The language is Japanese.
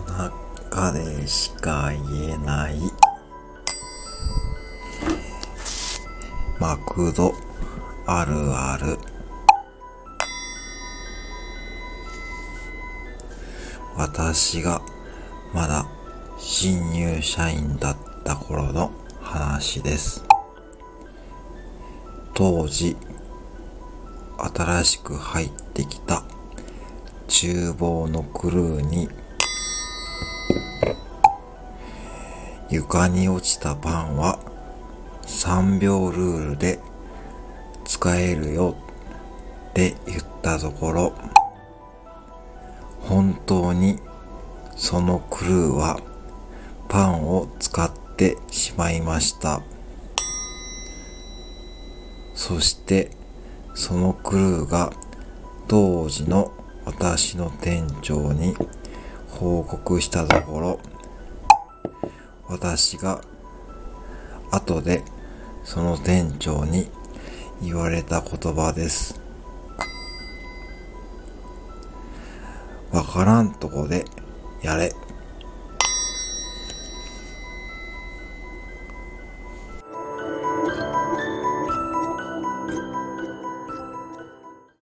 中でしか言えないマクドあるある私がまだ新入社員だった頃の話です。当時、新しく入ってきた厨房のクルーに床に落ちたパンは3秒ルールで使えるよって言ったところ本当にそのクルーはパンを使ってしまいました。そしてそのクルーが当時の私の店長に報告したところ私が後でその店長に言われた言葉です。わからんとこでやれ。